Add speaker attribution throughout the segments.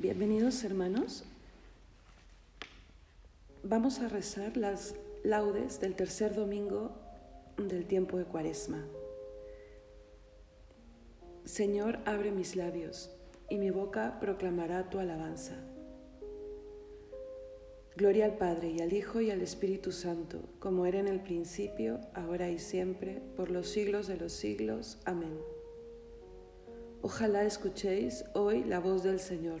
Speaker 1: Bienvenidos hermanos. Vamos a rezar las laudes del tercer domingo del tiempo de Cuaresma. Señor, abre mis labios y mi boca proclamará tu alabanza. Gloria al Padre y al Hijo y al Espíritu Santo, como era en el principio, ahora y siempre, por los siglos de los siglos. Amén. Ojalá escuchéis hoy la voz del Señor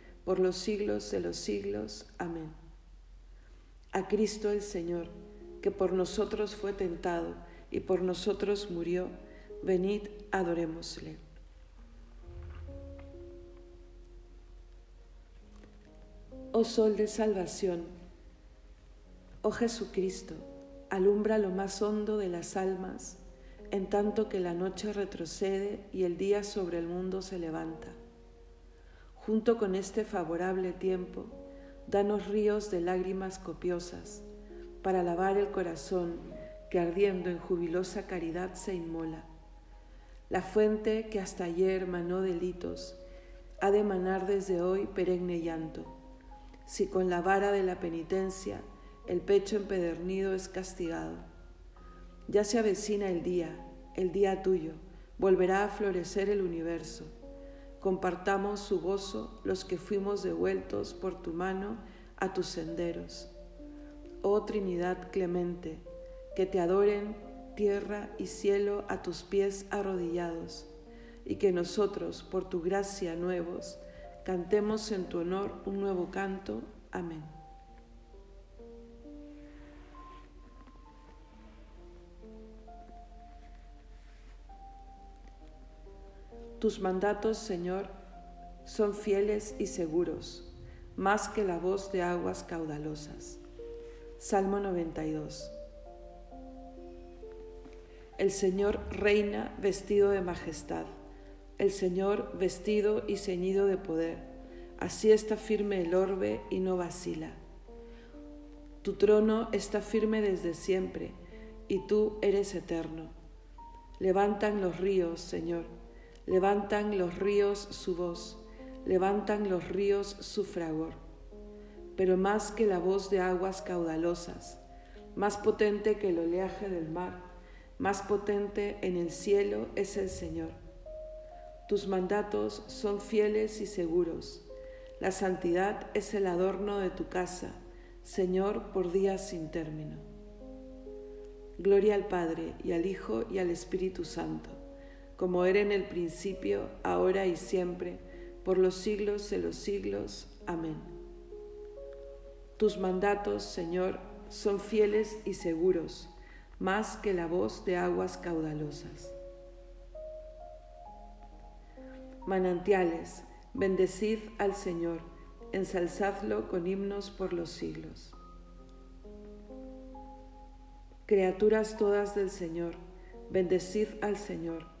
Speaker 1: por los siglos de los siglos. Amén. A Cristo el Señor, que por nosotros fue tentado y por nosotros murió, venid, adorémosle. Oh Sol de Salvación, oh Jesucristo, alumbra lo más hondo de las almas, en tanto que la noche retrocede y el día sobre el mundo se levanta Junto con este favorable tiempo, danos ríos de lágrimas copiosas para lavar el corazón que ardiendo en jubilosa caridad se inmola. La fuente que hasta ayer manó delitos ha de manar desde hoy perenne llanto. Si con la vara de la penitencia el pecho empedernido es castigado. Ya se avecina el día, el día tuyo, volverá a florecer el universo compartamos su gozo los que fuimos devueltos por tu mano a tus senderos. Oh Trinidad clemente, que te adoren tierra y cielo a tus pies arrodillados, y que nosotros, por tu gracia nuevos, cantemos en tu honor un nuevo canto. Amén. Tus mandatos, Señor, son fieles y seguros, más que la voz de aguas caudalosas. Salmo 92. El Señor reina vestido de majestad, el Señor vestido y ceñido de poder. Así está firme el orbe y no vacila. Tu trono está firme desde siempre, y tú eres eterno. Levantan los ríos, Señor Levantan los ríos su voz, levantan los ríos su fragor. Pero más que la voz de aguas caudalosas, más potente que el oleaje del mar, más potente en el cielo es el Señor. Tus mandatos son fieles y seguros. La santidad es el adorno de tu casa, Señor, por días sin término. Gloria al Padre y al Hijo y al Espíritu Santo como era en el principio, ahora y siempre, por los siglos de los siglos. Amén. Tus mandatos, Señor, son fieles y seguros, más que la voz de aguas caudalosas. Manantiales, bendecid al Señor, ensalzadlo con himnos por los siglos. Criaturas todas del Señor, bendecid al Señor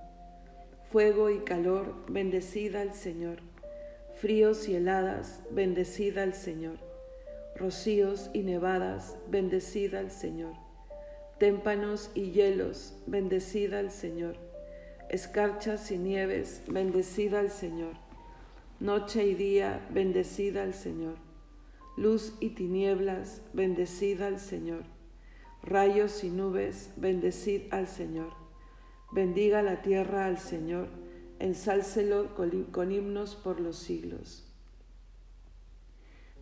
Speaker 1: Fuego y calor, bendecid al Señor. Fríos y heladas, bendecid al Señor. Rocíos y nevadas, bendecid al Señor. Témpanos y hielos, bendecid al Señor. Escarchas y nieves, bendecid al Señor. Noche y día, bendecid al Señor. Luz y tinieblas, bendecid al Señor. Rayos y nubes, bendecid al Señor. Bendiga la tierra al Señor, ensálcelo con himnos por los siglos.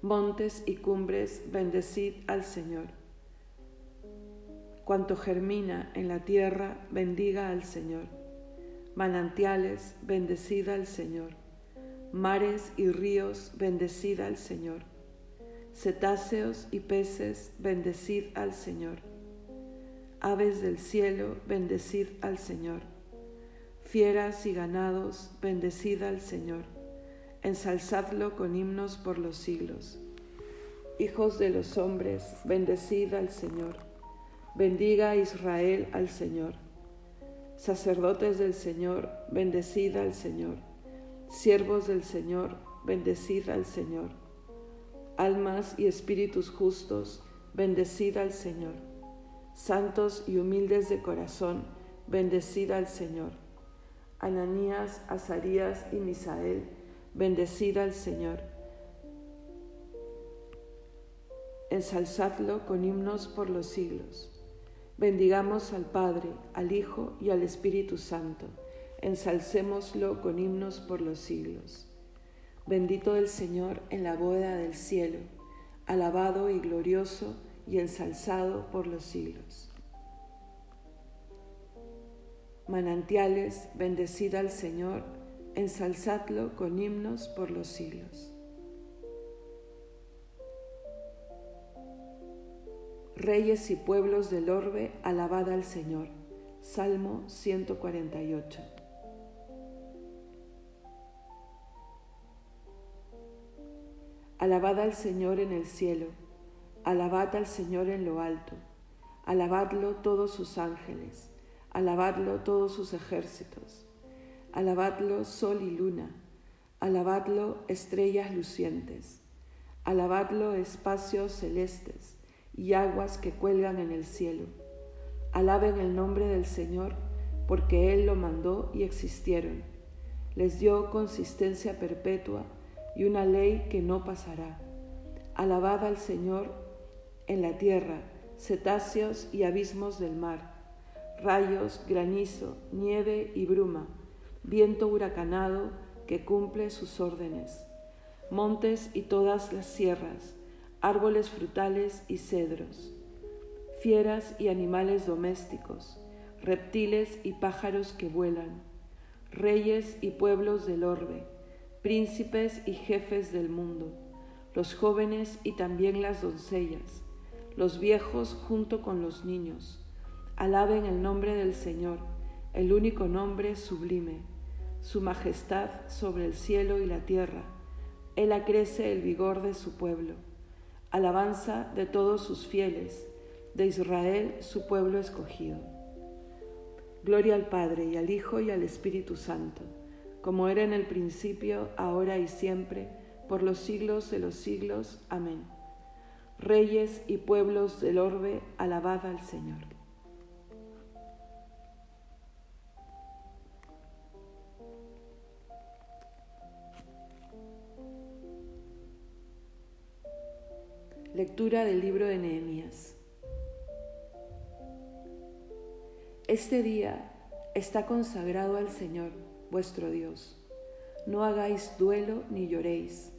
Speaker 1: Montes y cumbres, bendecid al Señor. Cuanto germina en la tierra, bendiga al Señor. Manantiales, bendecid al Señor. Mares y ríos, bendecid al Señor. Cetáceos y peces, bendecid al Señor. Aves del cielo, bendecid al Señor. Fieras y ganados, bendecid al Señor. Ensalzadlo con himnos por los siglos. Hijos de los hombres, bendecid al Señor. Bendiga Israel al Señor. Sacerdotes del Señor, bendecid al Señor. Siervos del Señor, bendecid al Señor. Almas y espíritus justos, bendecid al Señor. Santos y humildes de corazón, bendecid al Señor. Ananías, Azarías y Misael, bendecid al Señor. Ensalzadlo con himnos por los siglos. Bendigamos al Padre, al Hijo y al Espíritu Santo. Ensalcémoslo con himnos por los siglos. Bendito el Señor en la boda del cielo, alabado y glorioso y ensalzado por los siglos. Manantiales, bendecid al Señor, ensalzadlo con himnos por los siglos. Reyes y pueblos del orbe, alabad al Señor. Salmo 148. Alabad al Señor en el cielo, alabad al Señor en lo alto, alabadlo todos sus ángeles, alabadlo todos sus ejércitos, alabadlo sol y luna, alabadlo estrellas lucientes, alabadlo espacios celestes y aguas que cuelgan en el cielo. Alaben el nombre del Señor, porque Él lo mandó y existieron. Les dio consistencia perpetua y una ley que no pasará. Alabad al Señor en la tierra, cetáceos y abismos del mar, rayos, granizo, nieve y bruma, viento huracanado que cumple sus órdenes, montes y todas las sierras, árboles frutales y cedros, fieras y animales domésticos, reptiles y pájaros que vuelan, reyes y pueblos del orbe, príncipes y jefes del mundo, los jóvenes y también las doncellas, los viejos junto con los niños. Alaben el nombre del Señor, el único nombre sublime, su majestad sobre el cielo y la tierra. Él acrece el vigor de su pueblo alabanza de todos sus fieles, de Israel su pueblo escogido. Gloria al Padre y al Hijo y al Espíritu Santo, como era en el principio, ahora y siempre, por los siglos de los siglos. Amén. Reyes y pueblos del orbe, alabad al Señor. Lectura del libro de Nehemías. Este día está consagrado al Señor, vuestro Dios. No hagáis duelo ni lloréis.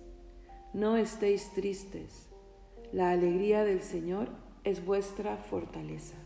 Speaker 1: No estéis tristes. La alegría del Señor es vuestra fortaleza.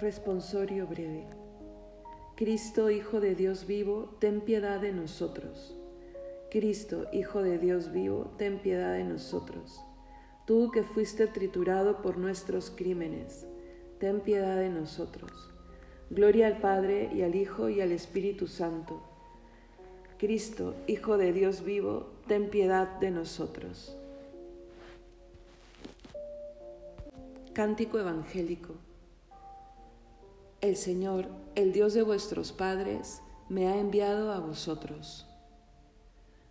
Speaker 1: Responsorio breve. Cristo, Hijo de Dios vivo, ten piedad de nosotros. Cristo, Hijo de Dios vivo, ten piedad de nosotros. Tú que fuiste triturado por nuestros crímenes, ten piedad de nosotros. Gloria al Padre y al Hijo y al Espíritu Santo. Cristo, Hijo de Dios vivo, ten piedad de nosotros. Cántico Evangélico. El Señor, el Dios de vuestros padres, me ha enviado a vosotros.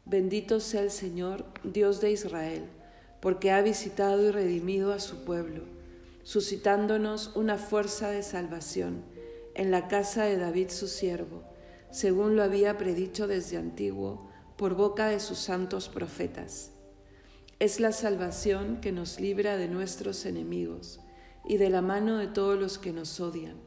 Speaker 1: Bendito sea el Señor, Dios de Israel, porque ha visitado y redimido a su pueblo, suscitándonos una fuerza de salvación en la casa de David su siervo, según lo había predicho desde antiguo por boca de sus santos profetas. Es la salvación que nos libra de nuestros enemigos y de la mano de todos los que nos odian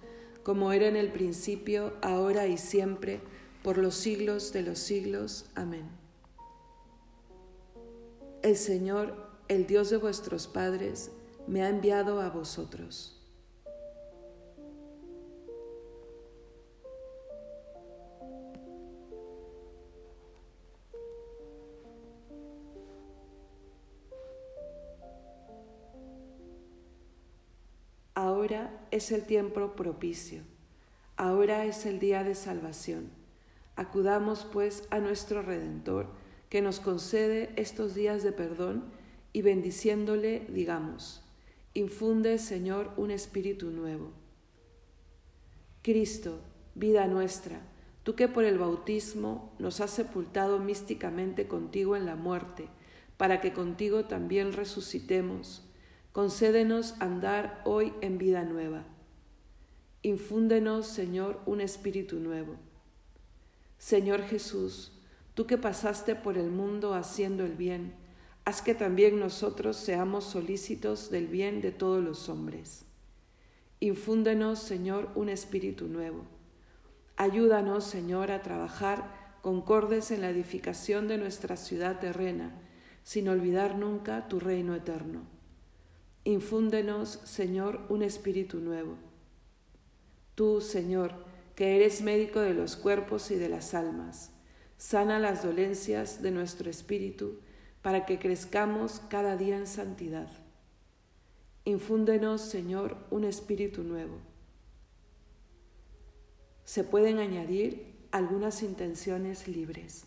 Speaker 1: como era en el principio, ahora y siempre, por los siglos de los siglos. Amén. El Señor, el Dios de vuestros padres, me ha enviado a vosotros. Es el tiempo propicio, ahora es el día de salvación. Acudamos pues a nuestro Redentor, que nos concede estos días de perdón, y bendiciéndole digamos, infunde, Señor, un espíritu nuevo. Cristo, vida nuestra, tú que por el bautismo nos has sepultado místicamente contigo en la muerte, para que contigo también resucitemos, Concédenos andar hoy en vida nueva. Infúndenos, Señor, un espíritu nuevo. Señor Jesús, tú que pasaste por el mundo haciendo el bien, haz que también nosotros seamos solícitos del bien de todos los hombres. Infúndenos, Señor, un espíritu nuevo. Ayúdanos, Señor, a trabajar concordes en la edificación de nuestra ciudad terrena, sin olvidar nunca tu reino eterno. Infúndenos, Señor, un espíritu nuevo. Tú, Señor, que eres médico de los cuerpos y de las almas, sana las dolencias de nuestro espíritu para que crezcamos cada día en santidad. Infúndenos, Señor, un espíritu nuevo. Se pueden añadir algunas intenciones libres.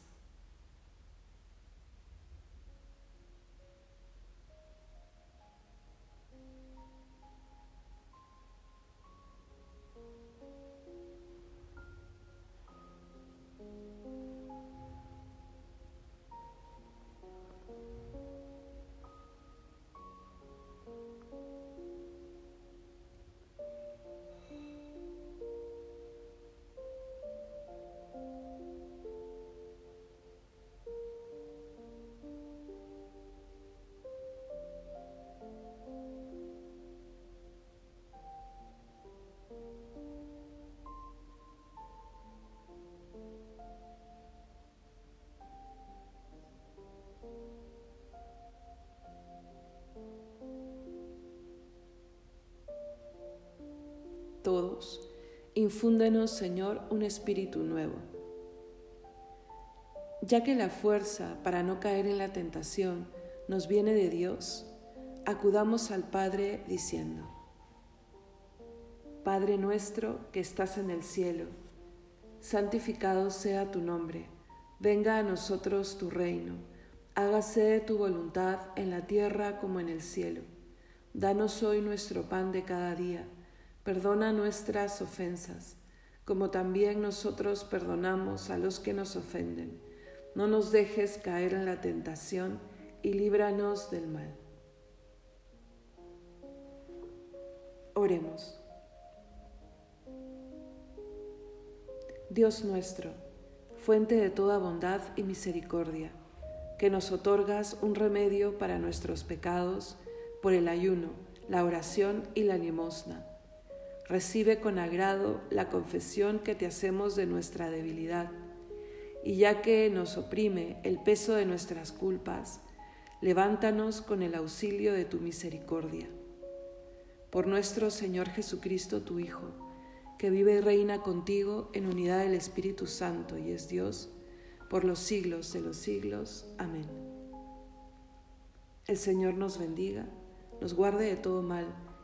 Speaker 1: Infúndenos, Señor, un espíritu nuevo. Ya que la fuerza para no caer en la tentación nos viene de Dios, acudamos al Padre diciendo, Padre nuestro que estás en el cielo, santificado sea tu nombre, venga a nosotros tu reino, hágase tu voluntad en la tierra como en el cielo. Danos hoy nuestro pan de cada día, perdona nuestras ofensas, como también nosotros perdonamos a los que nos ofenden. No nos dejes caer en la tentación y líbranos del mal. Oremos. Dios nuestro, fuente de toda bondad y misericordia, que nos otorgas un remedio para nuestros pecados por el ayuno, la oración y la limosna. Recibe con agrado la confesión que te hacemos de nuestra debilidad, y ya que nos oprime el peso de nuestras culpas, levántanos con el auxilio de tu misericordia. Por nuestro Señor Jesucristo, tu Hijo, que vive y reina contigo en unidad del Espíritu Santo y es Dios por los siglos de los siglos. Amén. El Señor nos bendiga, nos guarde de todo mal